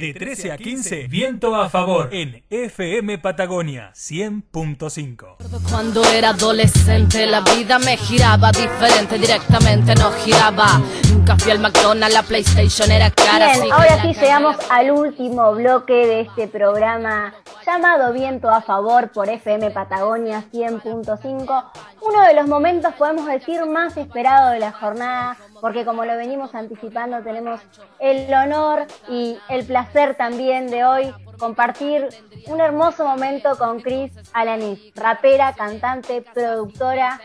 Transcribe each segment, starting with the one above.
De 13 a 15, viento a favor en FM Patagonia 100.5. Cuando era adolescente la vida me giraba diferente, directamente no giraba. Nunca fui al McDonald's, la PlayStation era cara. Bien, ahora sí llegamos al último bloque de este programa llamado Viento a Favor por FM Patagonia 100.5. Uno de los momentos, podemos decir, más esperado de la jornada, porque como lo venimos anticipando, tenemos el honor y el placer también de hoy compartir un hermoso momento con Chris Alanis, rapera, cantante, productora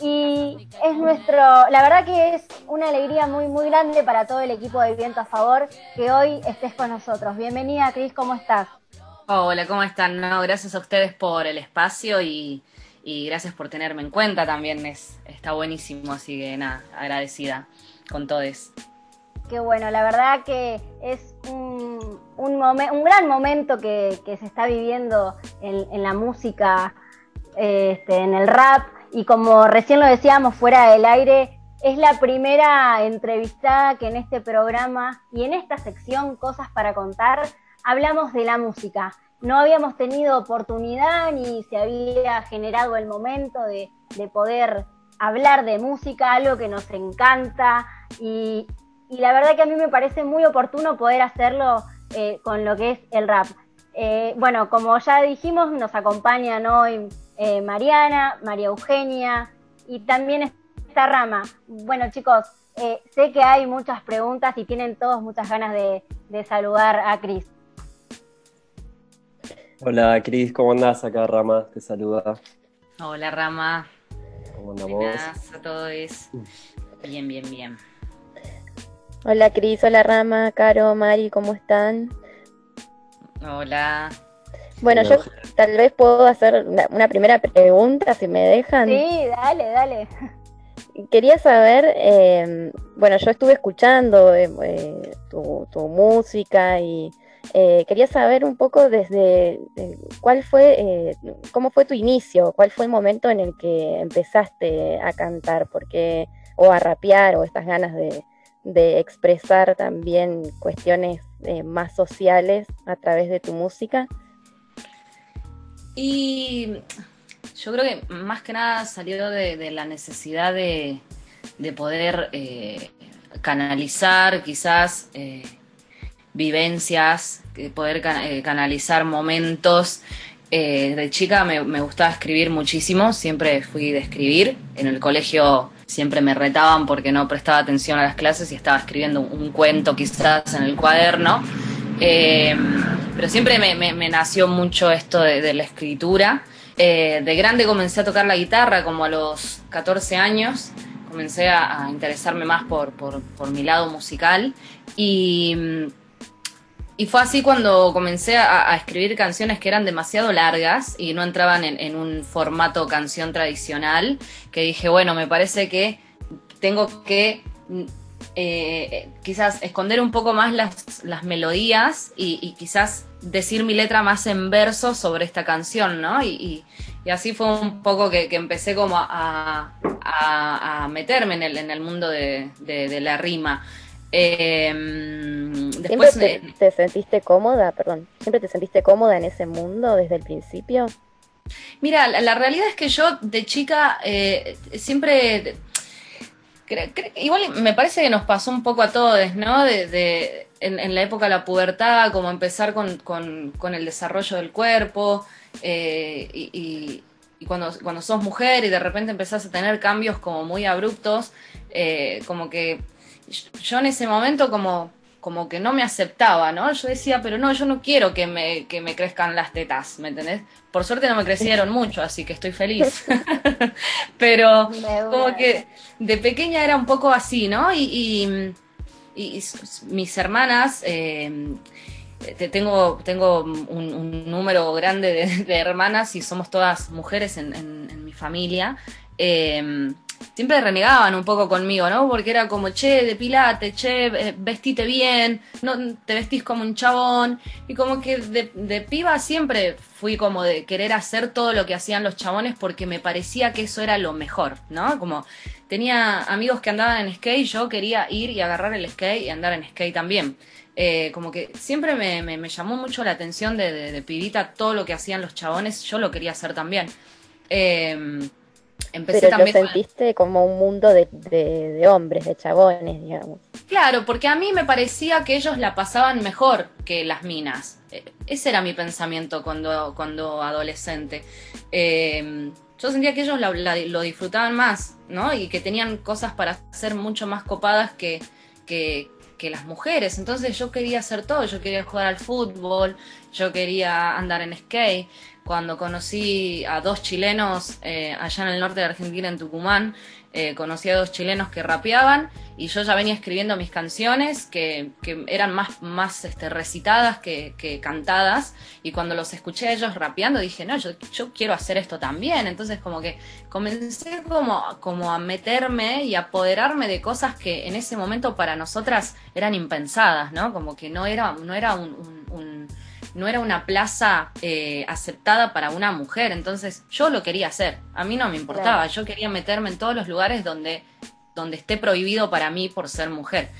y es nuestro, la verdad que es una alegría muy muy grande para todo el equipo de Viento a Favor que hoy estés con nosotros. Bienvenida Cris, ¿cómo estás? Hola, ¿cómo están? No, gracias a ustedes por el espacio y, gracias por tenerme en cuenta también, es, está buenísimo, así que nada, agradecida con todos. Qué bueno, la verdad que es un, un, gran momento que, se está viviendo en, la música, este, en el rap, y como recién lo decíamos fuera del aire, es la primera entrevistada que en este programa y en esta sección Cosas para Contar hablamos de la música. No habíamos tenido oportunidad ni se había generado el momento de, de poder hablar de música, algo que nos encanta y, y la verdad que a mí me parece muy oportuno poder hacerlo eh, con lo que es el rap. Eh, bueno, como ya dijimos, nos acompañan hoy eh, Mariana, María Eugenia y también esta rama. Bueno, chicos, sé que hay muchas preguntas y tienen todos muchas ganas de, saludar a Cris. Hola Cris, ¿cómo andás? Acá Rama te saluda. Hola Rama. ¿Cómo andamos? Buenas a todos. Bien, bien, bien. Hola Cris, hola Rama, Caro, Mari, ¿cómo están? Hola. Bueno, yo tal vez puedo hacer una, primera pregunta, si me dejan. Sí, dale, dale. Quería saber, em, bueno, yo estuve escuchando em, eh, tu, música y eh, quería saber un poco desde cuál fue, eh, cómo fue tu inicio, cuál fue el momento en el que empezaste a cantar, porque o a rapear o estas ganas de, de expresar también cuestiones eh, más sociales a través de tu música? Y yo creo que más que nada salió de, la necesidad de, poder eh, canalizar quizás eh, vivencias, poder canalizar momentos. de chica me, me, gustaba escribir muchísimo, siempre fui de escribir. En el colegio siempre me retaban porque no prestaba atención a las clases y estaba escribiendo un, cuento quizás en el cuaderno. Eh, pero siempre me, nació mucho esto de, la escritura. Eh, de grande comencé a tocar la guitarra como a los 14 años. Comencé a, interesarme más por, por, mi lado musical y y fue así cuando comencé a, escribir canciones que eran demasiado largas y no entraban en, un formato canción tradicional, que dije, bueno, me parece que tengo que eh, quizás esconder un poco más las, melodías y, quizás decir mi letra más en verso sobre esta canción, ¿no? Y, así fue un poco que, empecé como a, meterme en el, en el mundo de la rima. Eh, después ¿Siempre te, sentiste cómoda, perdón, siempre te sentiste cómoda en ese mundo desde el principio? Mira, la, realidad es que yo de chica eh, siempre, igual me parece que nos pasó un poco a todos, ¿no? De, en, la época de la pubertad, como empezar con, el desarrollo del cuerpo eh, y, cuando, cuando sos mujer y de repente empezás a tener cambios como muy abruptos, eh, como que yo en ese momento como, como que no me aceptaba, ¿no? Yo decía, pero no, yo no quiero que me, que me crezcan las tetas, ¿me entendés? Por suerte no me crecieron mucho, así que estoy feliz. pero como que de pequeña era un poco así, ¿no? Y, y, mis hermanas... Eh, tengo, tengo un, número grande de, hermanas y somos todas mujeres en, en mi familia. Eh, siempre renegaban un poco conmigo, ¿no? Porque era como, che, depilate, che, eh, vestite bien, no te vestís como un chabón. Y como que de, piba siempre fui como de querer hacer todo lo que hacían los chabones porque me parecía que eso era lo mejor, ¿no? Como tenía amigos que andaban en skate, yo quería ir y agarrar el skate y andar en skate también. Eh, como que siempre me, me- me llamó mucho la atención de, de- de pibita todo lo que hacían los chabones, yo lo quería hacer también. Eh, empecé Pero lo también sentiste como un mundo de, de, de hombres, de chabones, digamos. Claro, porque a mí me parecía que ellos la pasaban mejor que las minas. Eh, Ese era mi pensamiento cuando, cuando adolescente. Eh, yo sentía que ellos la- la- lo disfrutaban más, ¿no? Y que tenían cosas para ser mucho más copadas que, que, que las mujeres. Entonces yo quería hacer todo. Yo quería jugar al fútbol, yo quería andar en skate. Cuando conocí a dos chilenos eh, allá en el norte de Argentina, en Tucumán, eh, conocí a dos chilenos que rapeaban y yo ya venía escribiendo mis canciones que, que eran más, más este, recitadas que, que cantadas y cuando los escuché a ellos rapeando dije, no, yo, yo quiero hacer esto también. Entonces como que comencé como, como a meterme y apoderarme de cosas que en ese momento para nosotras eran impensadas, ¿no? Como que no era, no era un no era una plaza eh, aceptada para una mujer, entonces yo lo quería hacer, a mí no me importaba, yo quería meterme en todos los lugares donde, donde esté prohibido para mí por ser mujer.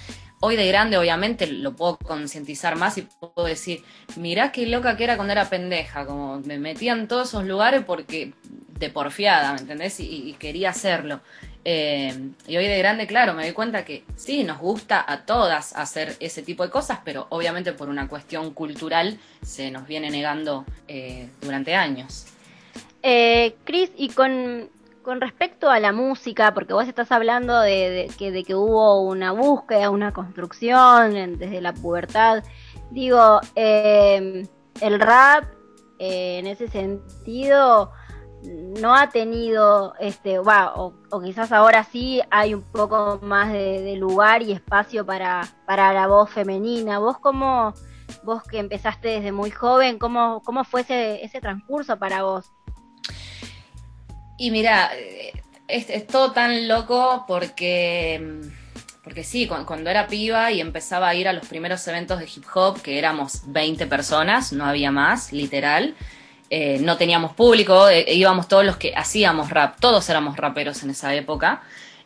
Hoy de grande obviamente lo puedo concientizar más y puedo decir, mirá qué loca que era cuando era pendeja, como me metía en todos esos lugares porque de porfiada, ¿me entendés? Y, y quería hacerlo. Eh, y hoy de grande, claro, me doy cuenta que sí, nos gusta a todas hacer ese tipo de cosas, pero obviamente por una cuestión cultural se nos viene negando eh, durante años. Eh, Cris, y con, con respecto a la música, porque vos estás hablando de, que, de que hubo una búsqueda, una construcción desde la pubertad, digo, eh, el rap en ese sentido no ha tenido, este, va, o, quizás ahora sí hay un poco más de, lugar y espacio para, para la voz femenina. ¿Vos cómo, vos que empezaste desde muy joven, cómo, cómo fue ese, ese transcurso para vos? Y mira, eh, es, todo tan loco porque, porque sí, cu- cuando era piba y empezaba a ir a los primeros eventos de hip hop, que éramos 20 personas, no había más, literal. Eh, no teníamos público, eh, íbamos todos los que hacíamos rap, todos éramos raperos en esa época.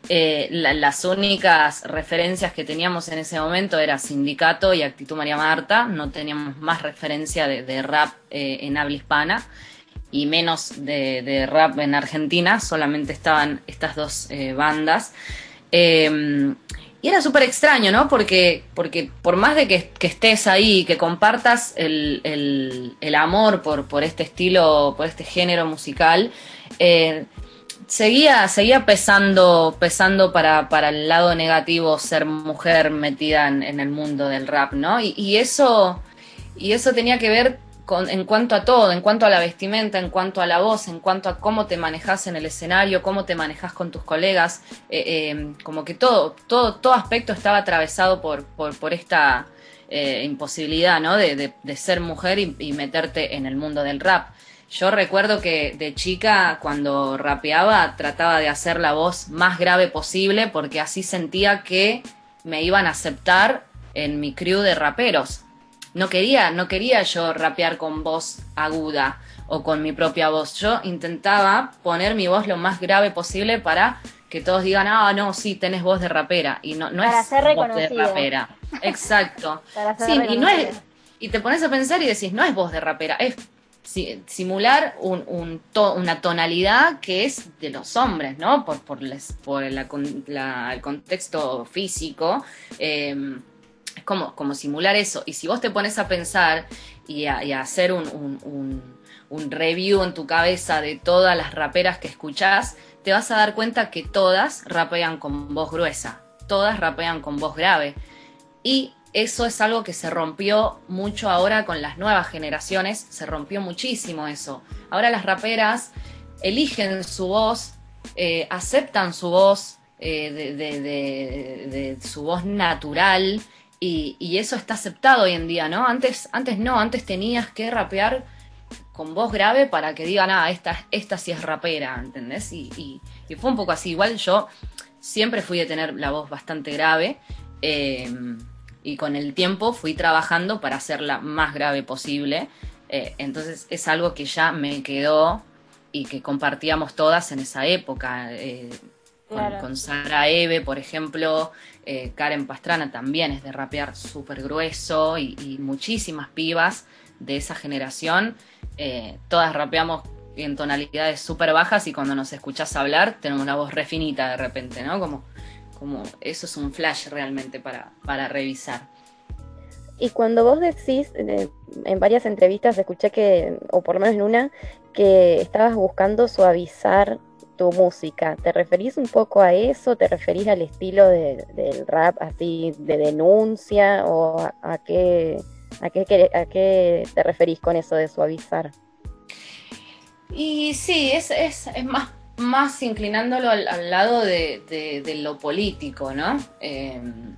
Eh, la- las únicas referencias que teníamos en ese momento era Sindicato y Actitud María Marta, no teníamos más referencia de, rap en habla hispana y menos de, rap en Argentina, solamente estaban estas dos bandas. Y era súper extraño, ¿no? Porque, porque por más de que, que estés ahí, que compartas el, el- el amor por, por este estilo, por este género musical, eh, seguía, seguía pesando, pesando para, para el lado negativo ser mujer metida en, en el mundo del rap, ¿no? Y, y eso, y eso tenía que ver en cuanto a todo, en cuanto a la vestimenta, en cuanto a la voz, en cuanto a cómo te manejas en el escenario, cómo te manejas con tus colegas, eh, eh, como que todo, todo, todo aspecto estaba atravesado por, por, esta eh, imposibilidad, ¿no? De ser mujer y, y meterte en el mundo del rap. Yo recuerdo que de chica, cuando rapeaba, trataba de hacer la voz más grave posible porque así sentía que me iban a aceptar en mi crew de raperos. No quería, no quería yo rapear con voz aguda o con mi propia voz. Yo intentaba poner mi voz lo más grave posible para que todos digan, ah, no, sí, tenés voz de rapera. Y no, no Para es ser voz de rapera. Exacto. Para ser Sí, y no es, y te pones a pensar y decís, no es voz de rapera, es si- simular un, un to- una tonalidad que es de los hombres, ¿no? Por, por, les- por la el contexto físico. eh, es como, como simular eso. Y si vos te pones a pensar y a, hacer un, review en tu cabeza de todas las raperas que escuchás, te vas a dar cuenta que todas rapean con voz gruesa, todas rapean con voz grave. Y eso es algo que se rompió mucho ahora con las nuevas generaciones, se rompió muchísimo eso. Ahora las raperas eligen su voz, eh, aceptan su voz, eh, de su voz natural, y, y eso está aceptado hoy en día, ¿no? Antes, antes no, antes tenías que rapear con voz grave para que digan, ah, esta, esta sí es rapera, ¿entendés? Y, y- y fue un poco así. Igual yo siempre fui de tener la voz bastante grave eh, y con el tiempo fui trabajando para hacerla más grave posible. Eh, entonces es algo que ya me quedó y que compartíamos todas en esa época. eh, con- Sara Eve, por ejemplo, eh, Karen Pastrana también es de rapear súper grueso y, muchísimas pibas de esa generación, eh, todas rapeamos en tonalidades súper bajas y cuando nos escuchás hablar tenemos una voz refinita de repente, ¿no? Como, como eso es un flash realmente para, para revisar. Y cuando vos decís, eh, en varias entrevistas escuché que, o por lo menos en una, que estabas buscando suavizar tu música, ¿te referís un poco a eso? ¿Te referís al estilo del rap así de denuncia? ¿O a, qué, a, qué, te referís con eso de suavizar? Y sí, es, es, es más, más inclinándolo al, lado de, lo político, ¿no? Em,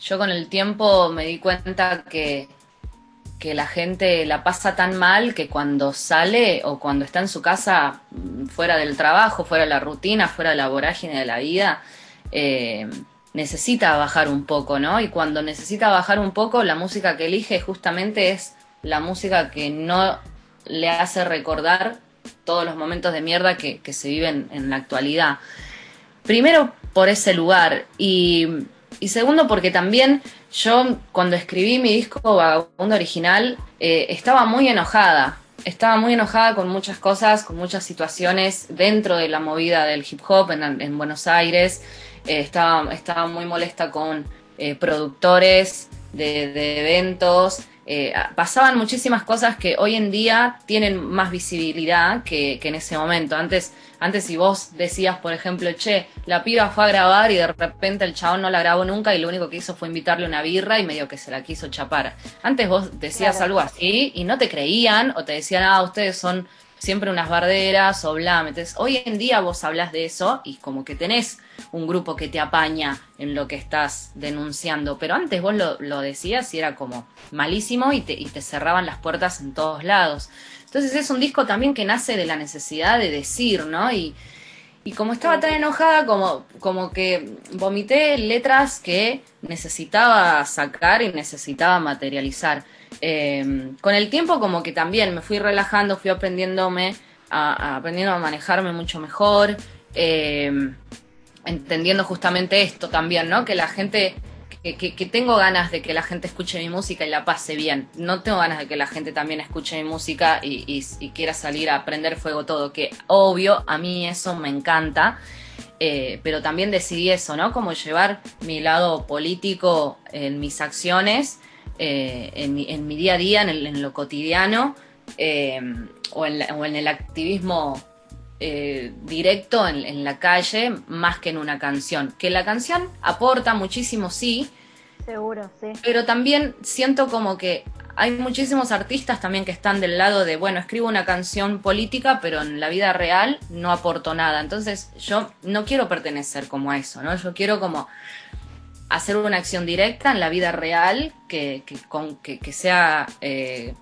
yo con el tiempo me di cuenta que, que la gente la pasa tan mal que cuando sale o cuando está en su casa mm, fuera del trabajo, fuera de la rutina, fuera de la vorágine de la vida, eh, necesita bajar un poco, ¿no? Y cuando necesita bajar un poco, la música que elige justamente es la música que no le hace recordar todos los momentos de mierda que, se viven en la actualidad. Primero por ese lugar y, segundo porque también yo cuando escribí mi disco Vagabundo original eh, estaba muy enojada, estaba muy enojada con muchas cosas, con muchas situaciones dentro de la movida del hip hop en, Buenos Aires, eh, estaba, estaba muy molesta con eh, productores de, eventos, pasaban muchísimas cosas que hoy en día tienen más visibilidad que, en ese momento. Antes, antes si vos decías, por ejemplo, che, la piba fue a grabar y de repente el chabón no la grabó nunca y lo único que hizo fue invitarle una birra y medio que se la quiso chapar. Antes vos decías algo así y no te creían o te decían, ah, ustedes son siempre unas barderas o bla. Entonces, hoy en día vos hablas de eso y como que tenés un grupo que te apaña en lo que estás denunciando. Pero antes vos lo, decías y era como malísimo y te, y te cerraban las puertas en todos lados. Entonces es un disco también que nace de la necesidad de decir, ¿no? Y, y como estaba tan enojada, como, como que vomité letras que necesitaba sacar y necesitaba materializar. Eh, con el tiempo como que también me fui relajando, fui aprendiéndome, a, aprendiendo a manejarme mucho mejor, eh, entendiendo justamente esto también, ¿no? Que la gente, que, tengo ganas de que la gente escuche mi música y la pase bien. No tengo ganas de que la gente también escuche mi música y, quiera salir a prender fuego todo, que obvio, a mí eso me encanta. Eh, pero también decidí eso, ¿no? Como llevar mi lado político en mis acciones eh, en, mi, día a día, en, lo cotidiano, eh, o, en el activismo eh, directo en, la calle, más que en una canción. Que la canción aporta muchísimo, sí. Seguro, sí. Pero también siento como que hay muchísimos artistas también que están del lado de, bueno, escribo una canción política, pero en la vida real no aporto nada. Entonces yo no quiero pertenecer como a eso, ¿no? Yo quiero como hacer una acción directa en la vida real que, con, que, sea, eh,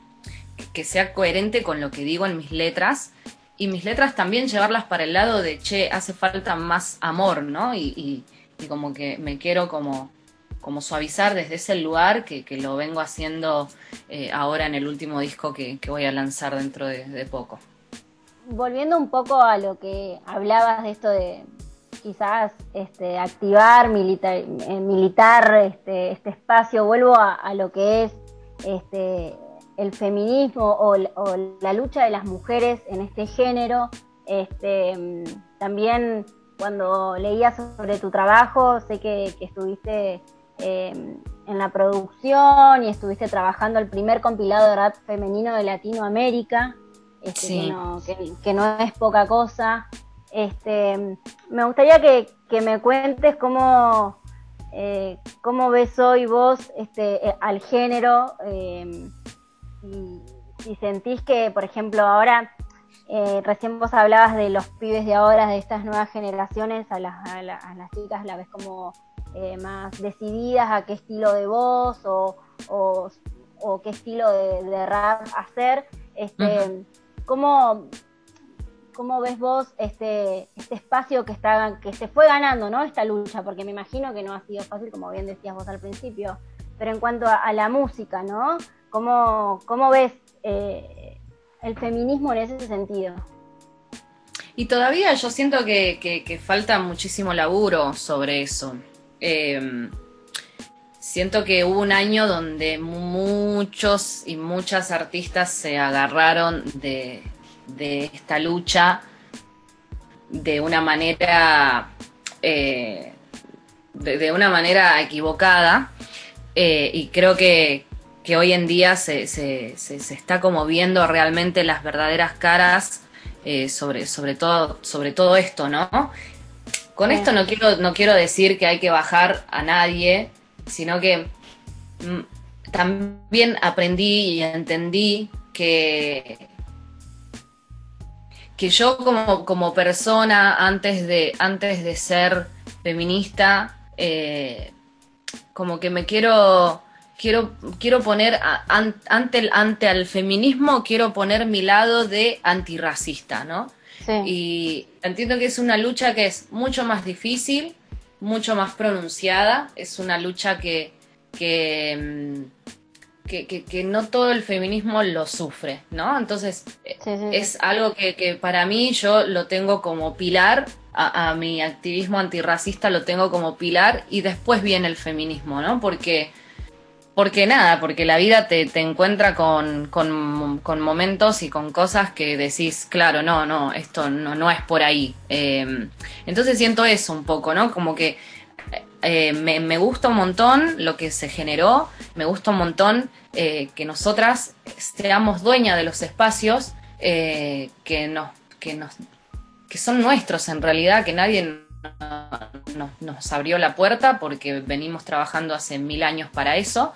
que sea coherente con lo que digo en mis letras y mis letras también llevarlas para el lado de, che, hace falta más amor, ¿no? Y, como que me quiero como, como suavizar desde ese lugar que, lo vengo haciendo eh, ahora en el último disco que, voy a lanzar dentro de poco. Volviendo un poco a lo que hablabas de esto de, quizás este, activar, militar, eh, militar este, este, espacio, vuelvo a, lo que es este, el feminismo o, la lucha de las mujeres en este género. Este, también cuando leía sobre tu trabajo, sé que, estuviste em, en la producción y estuviste trabajando el primer compilado de rap femenino de Latinoamérica, este, que no es poca cosa. Este, me gustaría que, me cuentes cómo, eh, cómo ves hoy vos este, eh, al género y si sentís que, por ejemplo, ahora, eh, recién vos hablabas de los pibes de ahora, de estas nuevas generaciones, a las, a, las chicas la ves como más decididas a qué estilo de voz o, o, qué estilo de, rap hacer. Este, ¿cómo, ¿Cómo ves vos este, este espacio que, está, que se fue ganando, ¿no? Esta lucha, porque me imagino que no ha sido fácil, como bien decías vos al principio, pero en cuanto a, la música, ¿no? ¿Cómo, cómo ves eh, el feminismo en ese sentido? Y todavía yo siento que, falta muchísimo laburo sobre eso. eh, siento que hubo un año donde muchos y muchas artistas se agarraron de, esta lucha de una manera eh, de, una manera equivocada eh, y creo que, hoy en día se, está como viendo realmente las verdaderas caras eh, sobre, sobre, todo, sobre todo esto, ¿no? Con esto no quiero, no quiero decir que hay que bajar a nadie, sino que mm, también aprendí y entendí que, que yo como, como persona, antes de, antes de ser feminista, eh, como que me quiero, quiero, quiero poner ante, el, ante el feminismo, quiero poner mi lado de antirracista, ¿no? Y entiendo que es una lucha que es mucho más difícil, mucho más pronunciada, es una lucha que, que, mm, que, no todo el feminismo lo sufre, ¿no? Entonces, es algo que, que, para mí yo lo tengo como pilar, a, mi activismo antirracista lo tengo como pilar y después viene el feminismo, ¿no? Porque porque nada, porque la vida te, te encuentra con, con, momentos y con cosas que decís, claro, no, no, esto no, no es por ahí. Em, entonces siento eso un poco, ¿no? Como que eh, me, me, gusta un montón lo que se generó, me gusta un montón eh, que nosotras seamos dueñas de los espacios eh, que, nos, que, nos, que son nuestros en realidad, que nadie nos, abrió la puerta porque venimos trabajando hace mil años para eso.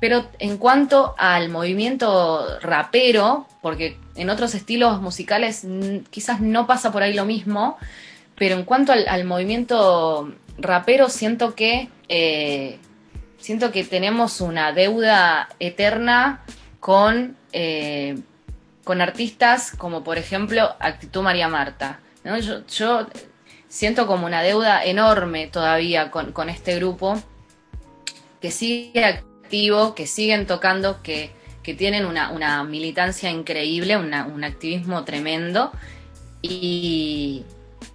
Pero en cuanto al movimiento rapero, porque en otros estilos musicales quizás no pasa por ahí lo mismo, pero en cuanto al, movimiento rapero siento que eh, siento que tenemos una deuda eterna con, eh, con artistas como por ejemplo Actitud María Marta. yo siento como una deuda enorme todavía con, este grupo, que sigue activo, que siguen tocando, que, tienen una, militancia increíble, un activismo tremendo, y,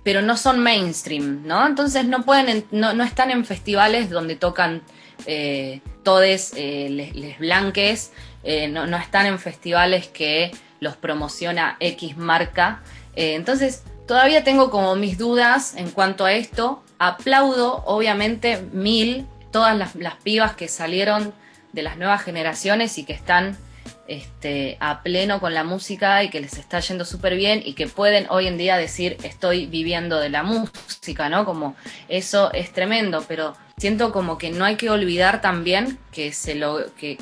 pero no son mainstream, ¿no? Entonces no pueden, no, están en festivales donde tocan eh, todes eh, les, blanques, eh, no, no, están en festivales que los promociona X marca. entonces, Todavía tengo como mis dudas en cuanto a esto. Aplaudo, obviamente, mil todas las, pibas que salieron de las nuevas generaciones y que están este, a pleno con la música y que les está yendo súper bien y que pueden hoy en día decir estoy viviendo de la música, ¿no? Como eso es tremendo, pero siento como que no hay que olvidar también que se lo que,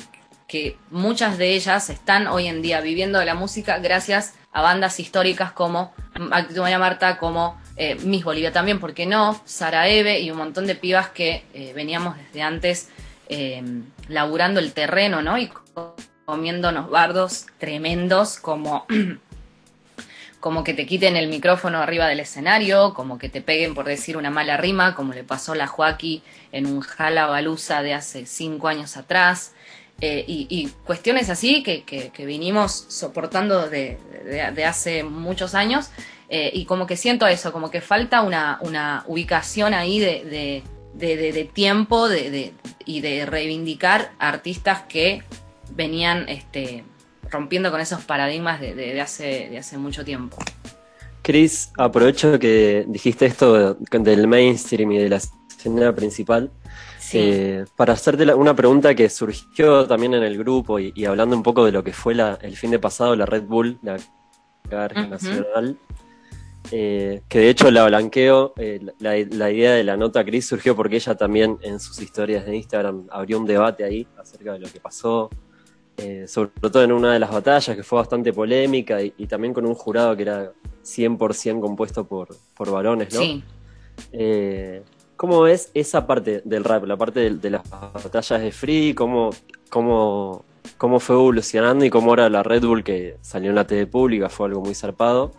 que muchas de ellas están hoy en día viviendo de la música gracias a bandas históricas como María Marta, como eh, Miss Bolivia también, ¿por qué no? Sara Eve y un montón de pibas que eh, veníamos desde antes eh, laburando el terreno, ¿no? Y comiéndonos bardos tremendos como, como que te quiten el micrófono arriba del escenario, como que te peguen por decir una mala rima, como le pasó a la en un Jala Balusa de hace cinco años atrás. Eh, y, cuestiones así que, que, vinimos soportando de, hace muchos años eh, y como que siento eso, como que falta una, una ubicación ahí de, tiempo y de reivindicar artistas que venían este, rompiendo con esos paradigmas de, hace, de hace mucho tiempo. Cris, aprovecho que dijiste esto del mainstream y de la escena principal. Eh, para hacerte una pregunta que surgió también en el grupo y, hablando un poco de lo que fue el fin de pasado, la Red Bull, la carga nacional, eh, que de hecho la blanqueo, eh, la, idea de la nota Cris surgió porque ella también en sus historias de Instagram abrió un debate ahí acerca de lo que pasó, sobre todo en una de las batallas que fue bastante polémica y, también con un jurado que era 100% compuesto por, por varones, ¿no? Sí. ¿Cómo ves esa parte del rap, la parte de, las batallas de Free? ¿Cómo, cómo, cómo fue evolucionando y cómo ahora la Red Bull que salió en la TV pública fue algo muy zarpado?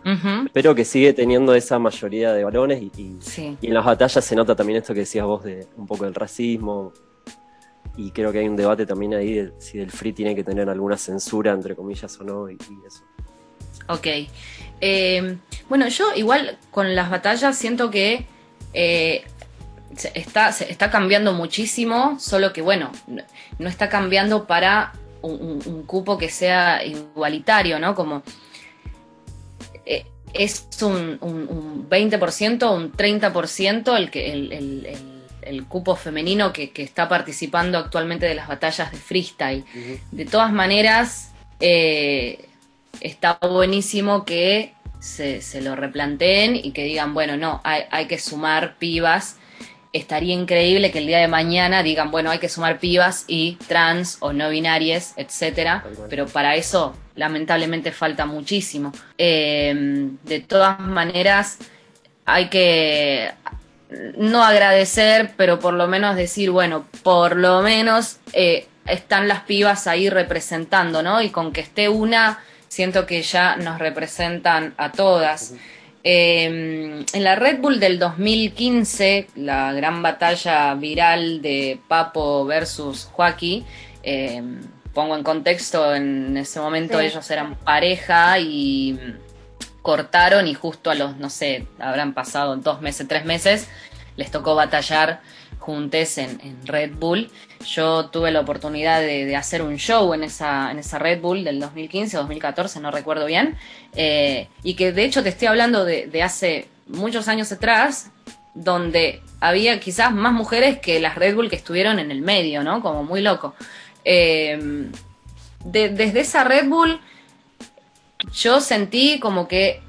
Pero que sigue teniendo esa mayoría de varones y, en las batallas se nota también esto que decías vos de un poco del racismo. Y creo que hay un debate también ahí de si el free tiene que tener alguna censura, entre comillas, o no, y, eso. Ok. Eh, bueno, yo igual con las batallas siento que eh, está, está cambiando muchísimo, solo que bueno, no está cambiando para un, cupo que sea igualitario, ¿no? Como eh, es un, un, 20% o un 30% el, que, el, cupo femenino que, está participando actualmente de las batallas de freestyle. De todas maneras, eh, está buenísimo que se, se, lo replanteen y que digan, bueno, no, hay, hay que sumar pibas estaría increíble que el día de mañana digan, bueno, hay que sumar pibas y trans o no binarias, etcétera, pero para eso lamentablemente falta muchísimo. Eh, de todas maneras, hay que no agradecer, pero por lo menos decir, bueno, por lo menos eh, están las pibas ahí representando, ¿no? Y con que esté una, siento que ya nos representan a todas. Em, en la Red Bull del 2015, la gran batalla viral de Papo versus Joaquín, em, pongo en contexto, en ese momento ellos eran pareja y cortaron y justo a los, no sé, habrán pasado dos meses, tres meses, les tocó batallar juntes en, Red Bull. Yo tuve la oportunidad de, hacer un show en esa, en esa Red Bull del 2015 2014, no recuerdo bien, eh, y que de hecho te estoy hablando de, hace muchos años atrás, donde había quizás más mujeres que las Red Bull que estuvieron en el medio, ¿no? Como muy loco. Eh, desde esa Red Bull yo sentí como que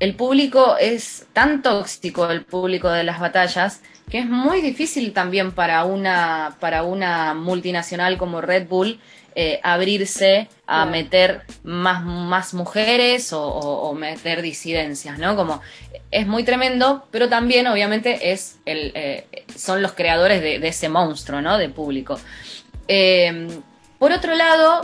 el público es tan tóxico, el público de las batallas, que es muy difícil también para una, para una multinacional como Red Bull eh, abrirse a meter más, más mujeres o, meter disidencias, ¿no? Como es muy tremendo, pero también obviamente es el, eh, son los creadores de, ese monstruo, ¿no? De público. Em, por otro lado,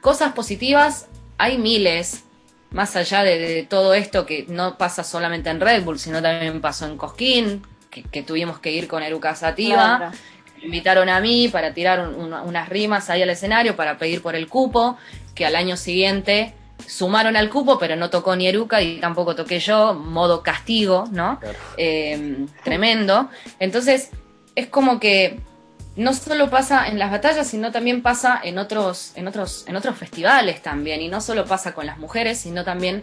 cosas positivas, hay miles, más allá de, de, todo esto que no pasa solamente en Red Bull, sino también pasó en Cosquín, que, tuvimos que ir con Eruca Sativa. Me invitaron a mí para tirar unas rimas ahí al escenario para pedir por el cupo, que al año siguiente sumaron al cupo, pero no tocó ni Eruca y tampoco toqué yo, modo castigo, ¿no? Em, tremendo. Entonces, es como que no solo pasa en las batallas, sino también pasa en otros, en otros, en otros festivales también. Y no solo pasa con las mujeres, sino también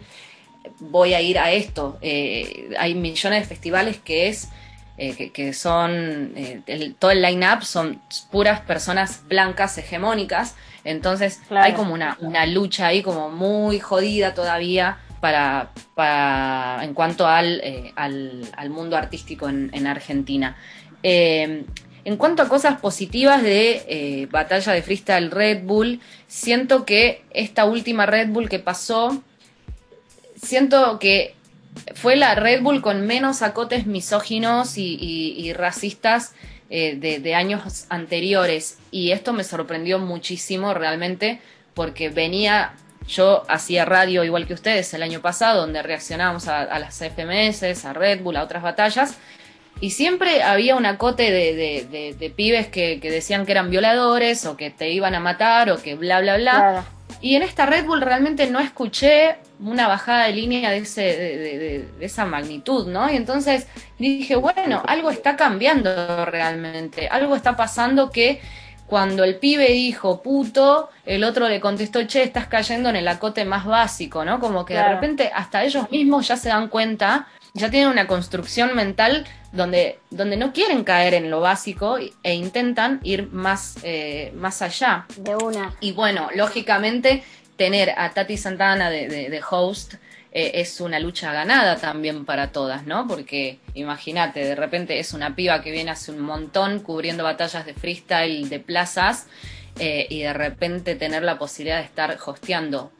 voy a ir a esto. Eh, hay millones de festivales que es eh, que, son, eh, todo el line-up son puras personas blancas hegemónicas, entonces hay como una, una, lucha ahí como muy jodida todavía para, para en cuanto al, eh, al, al, mundo artístico en, en Argentina. en cuanto a cosas positivas de batalla de freestyle Red Bull, siento que esta última Red Bull que pasó, siento que fue la Red Bull con menos acotes misóginos y, racistas eh, de, años anteriores. Y esto me sorprendió muchísimo realmente porque venía, yo hacía radio igual que ustedes el año pasado, donde reaccionábamos a, las FMS, a Red Bull, a otras batallas. Y siempre había un acote de, pibes que, decían que eran violadores o que te iban a matar o que bla, bla, bla. Y en esta Red Bull realmente no escuché una bajada de línea de, ese, de, esa magnitud, ¿no? Y entonces dije, bueno, algo está cambiando realmente, algo está pasando que cuando el pibe dijo puto, el otro le contestó, che, estás cayendo en el acote más básico, ¿no? Como que de repente hasta ellos mismos ya se dan cuenta, ya tienen una construcción mental donde, donde no quieren caer en lo básico e intentan ir más, eh, más allá. De una. Y bueno, lógicamente tener a Tati Santana de, host eh, es una lucha ganada también para todas, ¿no? Porque imagínate, de repente es una piba que viene hace un montón cubriendo batallas de freestyle de plazas eh, y de repente tener la posibilidad de estar hosteando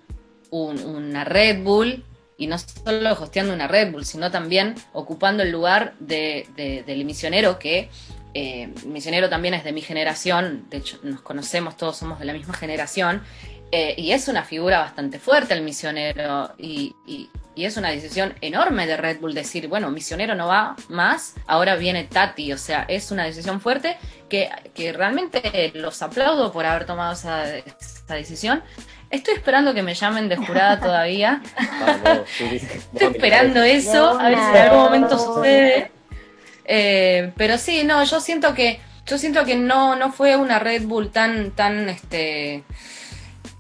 una Red Bull y no solo hosteando una Red Bull, sino también ocupando el lugar de, del misionero que eh, misionero también es de mi generación, de hecho nos conocemos, todos somos de la misma generación, eh, y es una figura bastante fuerte el misionero y, es una decisión enorme de Red Bull decir, bueno, misionero no va más, ahora viene Tati, o sea, es una decisión fuerte que, realmente los aplaudo por haber tomado esa, decisión. Estoy esperando que me llamen de jurada todavía. Estoy esperando eso, a ver si en algún momento sucede. Eh, pero sí, no, yo siento que, yo siento que no, no fue una Red Bull tan, tan, este,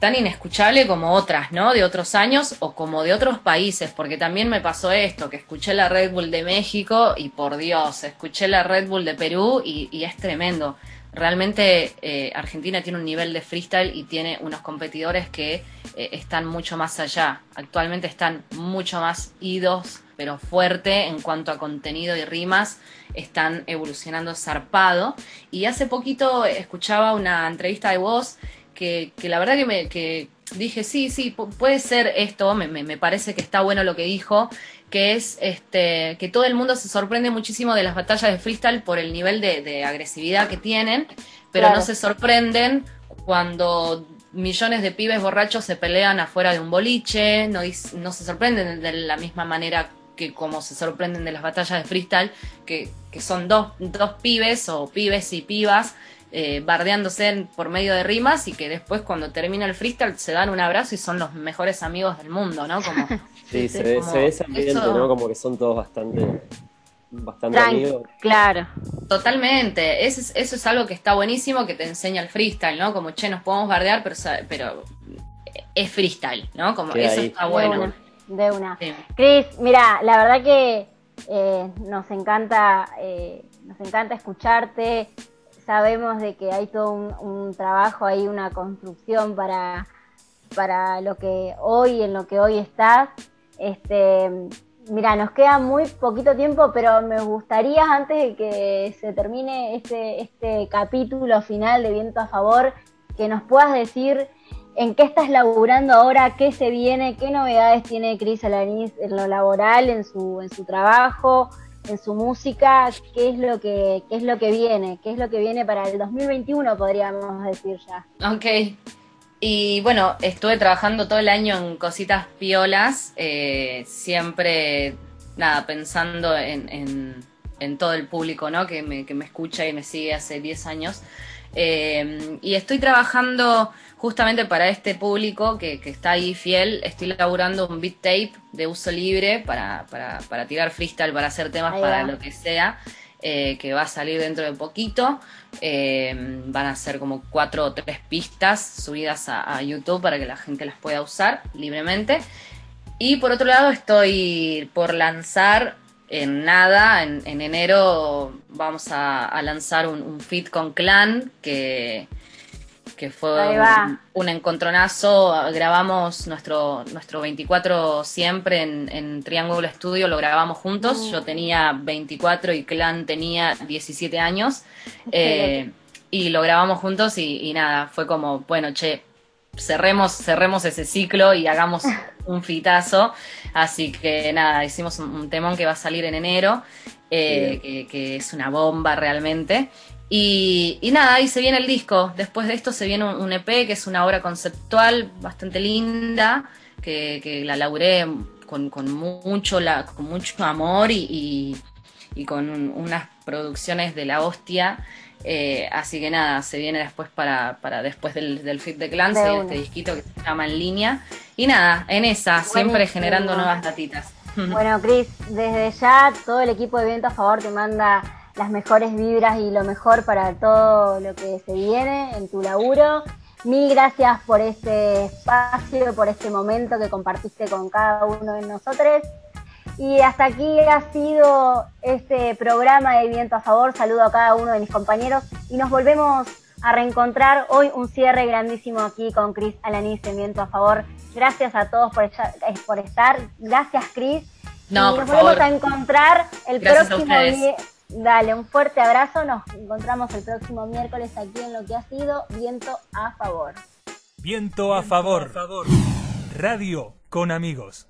tan inescuchable como otras, ¿no? De otros años o como de otros países, porque también me pasó esto, que escuché la Red Bull de México y por Dios, escuché la Red Bull de Perú y, es tremendo. Realmente eh, Argentina tiene un nivel de freestyle y tiene unos competidores que eh, están mucho más allá. Actualmente están mucho más idos, pero fuerte en cuanto a contenido y rimas. Están evolucionando zarpado. Y hace poquito escuchaba una entrevista de voz que, la verdad que, me, que dije, sí, sí, puede ser esto, me, me, parece que está bueno lo que dijo, que es este, que todo el mundo se sorprende muchísimo de las batallas de freestyle por el nivel de, agresividad que tienen, pero no se sorprenden cuando millones de pibes borrachos se pelean afuera de un boliche, no, no se sorprenden de la misma manera que como se sorprenden de las batallas de freestyle, que, que son dos, dos pibes o pibes y pibas eh, bardeándose por medio de rimas y que después cuando termina el freestyle se dan un abrazo y son los mejores amigos del mundo, ¿no? Como, sí, se, ve, ese ambiente, ¿no? Como que son todos bastante, bastante amigos. Claro. Totalmente, eso es, eso es algo que está buenísimo, que te enseña el freestyle, ¿no? Como, che, nos podemos bardear, pero, pero es freestyle, ¿no? Como eso está bueno. De una. Cris, mira, la verdad que eh, nos encanta, eh, nos encanta escucharte sabemos de que hay todo un, trabajo ahí, una construcción para, para lo que hoy, en lo que hoy estás. Este, mira, nos queda muy poquito tiempo, pero me gustaría antes de que se termine este, este capítulo final de Viento a Favor, que nos puedas decir en qué estás laburando ahora, qué se viene, qué novedades tiene Cris Alanis en lo laboral, en su, en su trabajo, en su música, qué es lo que qué es lo que viene, qué es lo que viene para el 2021 podríamos decir ya. Ok. Y bueno, estuve trabajando todo el año en cositas piolas, eh, siempre, nada, pensando en, en, todo el público, ¿no? Que me, que me escucha y me sigue hace 10 años. Eh, y estoy trabajando justamente para este público que, está ahí fiel. Estoy elaborando un beat tape de uso libre para, tirar freestyle, para hacer temas para lo que sea. Eh, que va a salir dentro de poquito. Eh, van a ser como cuatro o tres pistas subidas a, YouTube para que la gente las pueda usar libremente. Y por otro lado, estoy por lanzar en nada, en, enero vamos a, lanzar un, un feed con Clan que, que fue un, encontronazo. Grabamos nuestro, nuestro 24 siempre en, Triángulo Estudio, lo grabamos juntos. Mm. Yo tenía 24 y Clan tenía 17 años. Eh, y lo grabamos juntos y, nada, fue como, bueno, che, cerremos, cerremos ese ciclo y hagamos un fitazo. Así que nada, hicimos un, temón que va a salir en enero, eh, que, que, es una bomba realmente. Y, nada, ahí se viene el disco. Después de esto se viene un, EP que es una obra conceptual bastante linda, que, la laburé con, mucho, la, con mucho amor y, con unas producciones de la hostia. Eh, así que nada, se viene después para, para después del, del Fit de Clan, se este disquito que se llama En Línea. Y nada, en esa, siempre generando nuevas datitas. Bueno, Cris, desde ya todo el equipo de Viento a Favor te manda las mejores vibras y lo mejor para todo lo que se viene en tu laburo. Mil gracias por este espacio, por este momento que compartiste con cada uno de nosotros. Y hasta aquí ha sido este programa de Viento a Favor. Saludo a cada uno de mis compañeros y nos volvemos a reencontrar hoy un cierre grandísimo aquí con Cris Alanis en Viento a Favor. Gracias a todos por, por estar. Gracias, Cris. No, y nos volvemos a encontrar el próximo día Dale, un fuerte abrazo. Nos encontramos el próximo miércoles aquí en lo que ha sido Viento a Favor. Viento a favor. Radio con amigos.